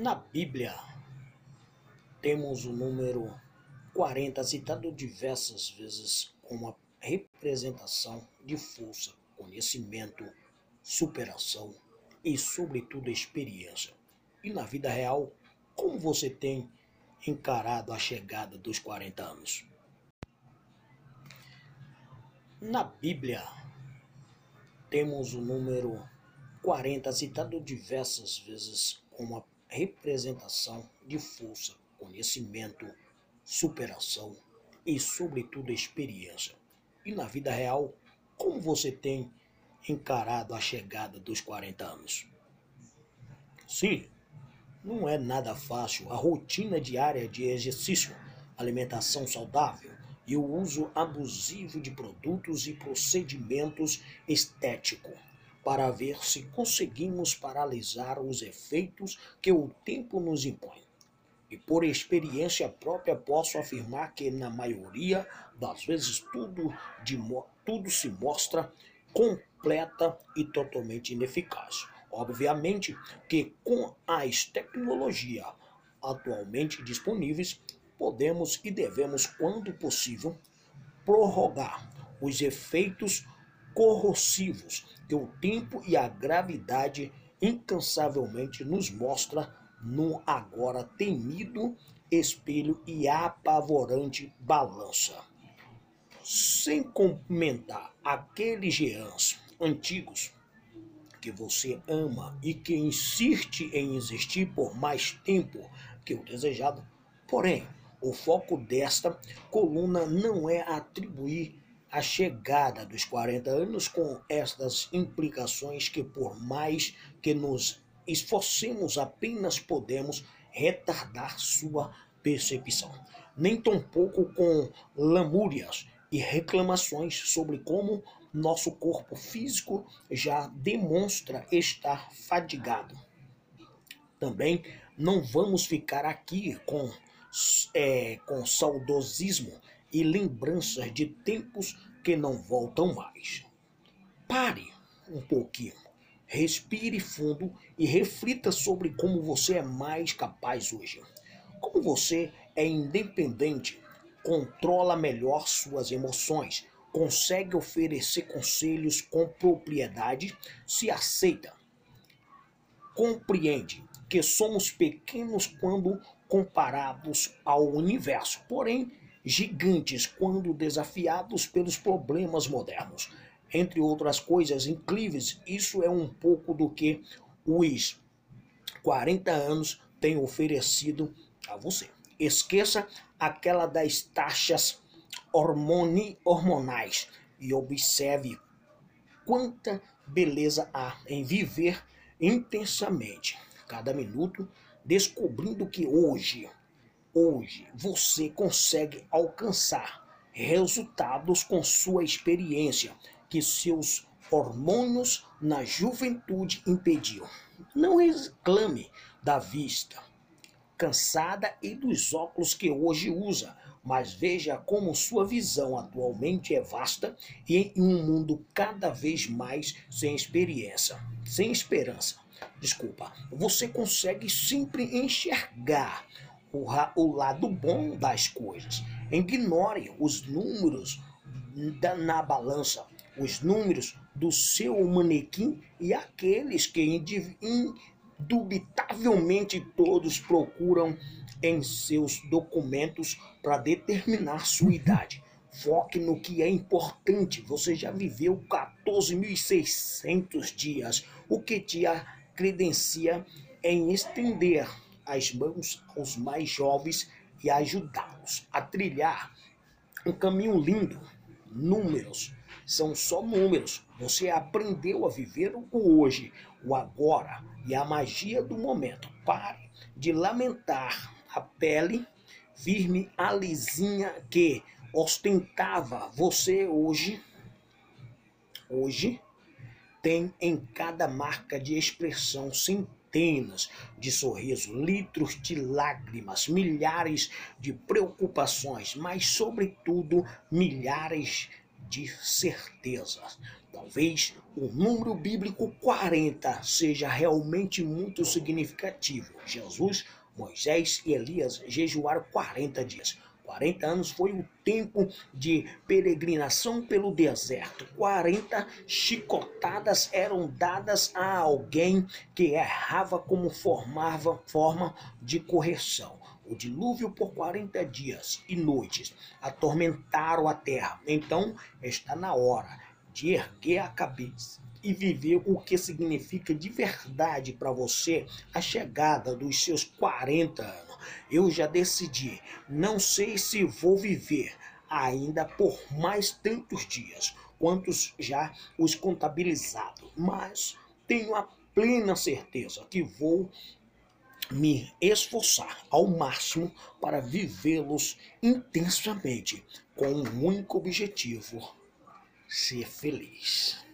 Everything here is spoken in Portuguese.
Na Bíblia, temos o número 40 citado diversas vezes como a representação de força, conhecimento, superação e, sobretudo, experiência. E na vida real, como você tem encarado a chegada dos 40 anos? Na Bíblia, temos o número 40 citado diversas vezes como a representação de força, conhecimento, superação e, sobretudo, experiência. E na vida real, como você tem encarado a chegada dos 40 anos? Sim, não é nada fácil a rotina diária de exercício, alimentação saudável e o uso abusivo de produtos e procedimentos estéticos para ver se conseguimos paralisar os efeitos que o tempo nos impõe. E por experiência própria posso afirmar que na maioria das vezes tudo, de, tudo se mostra completa e totalmente ineficaz. Obviamente que com as tecnologias atualmente disponíveis, podemos e devemos, quando possível, prorrogar os efeitos corrosivos que o tempo e a gravidade incansavelmente nos mostra no agora temido espelho e apavorante balança. Sem comentar aqueles geãs antigos que você ama e que insiste em existir por mais tempo que o desejado, porém, o foco desta coluna não é atribuir a chegada dos 40 anos com estas implicações que, por mais que nos esforcemos, apenas podemos retardar sua percepção. Nem tampouco com lamúrias e reclamações sobre como nosso corpo físico já demonstra estar fadigado. Também não vamos ficar aqui com, é, com saudosismo e lembranças de tempos que não voltam mais. Pare um pouquinho, respire fundo e reflita sobre como você é mais capaz hoje. Como você é independente, controla melhor suas emoções, consegue oferecer conselhos com propriedade, se aceita, compreende que somos pequenos quando comparados ao universo, porém gigantes quando desafiados pelos problemas modernos. Entre outras coisas incríveis, isso é um pouco do que os 40 anos têm oferecido a você. Esqueça aquela das taxas hormoni, hormonais e observe quanta beleza há em viver intensamente cada minuto, descobrindo que hoje hoje você consegue alcançar resultados com sua experiência que seus hormônios na juventude impediam. Não reclame da vista cansada e dos óculos que hoje usa, mas veja como sua visão atualmente é vasta e em um mundo cada vez mais sem experiência, sem esperança. Desculpa, você consegue sempre enxergar o, o lado bom das coisas. Ignore os números da, na balança, os números do seu manequim e aqueles que indubitavelmente todos procuram em seus documentos para determinar sua idade. Foque no que é importante. Você já viveu 14.600 dias, o que te credencia em estender as mãos aos mais jovens e ajudá-los a trilhar um caminho lindo. Números são só números. Você aprendeu a viver o hoje, o agora e a magia do momento. Pare de lamentar a pele firme, a lisinha que ostentava você hoje. Hoje tem em cada marca de expressão sentido centenas de sorrisos, litros de lágrimas, milhares de preocupações, mas, sobretudo, milhares de certezas. Talvez o número bíblico 40 seja realmente muito significativo. Jesus, Moisés e Elias jejuaram 40 dias. 40 anos foi o tempo de peregrinação pelo deserto. 40 chicotadas eram dadas a alguém que errava como formava forma de correção. O dilúvio por 40 dias e noites atormentaram a terra. Então está na hora de erguer a cabeça e viver o que significa de verdade para você a chegada dos seus 40 anos. Eu já decidi, não sei se vou viver ainda por mais tantos dias, quantos já os contabilizados, mas tenho a plena certeza que vou me esforçar ao máximo para vivê-los intensamente com um único objetivo: ser feliz.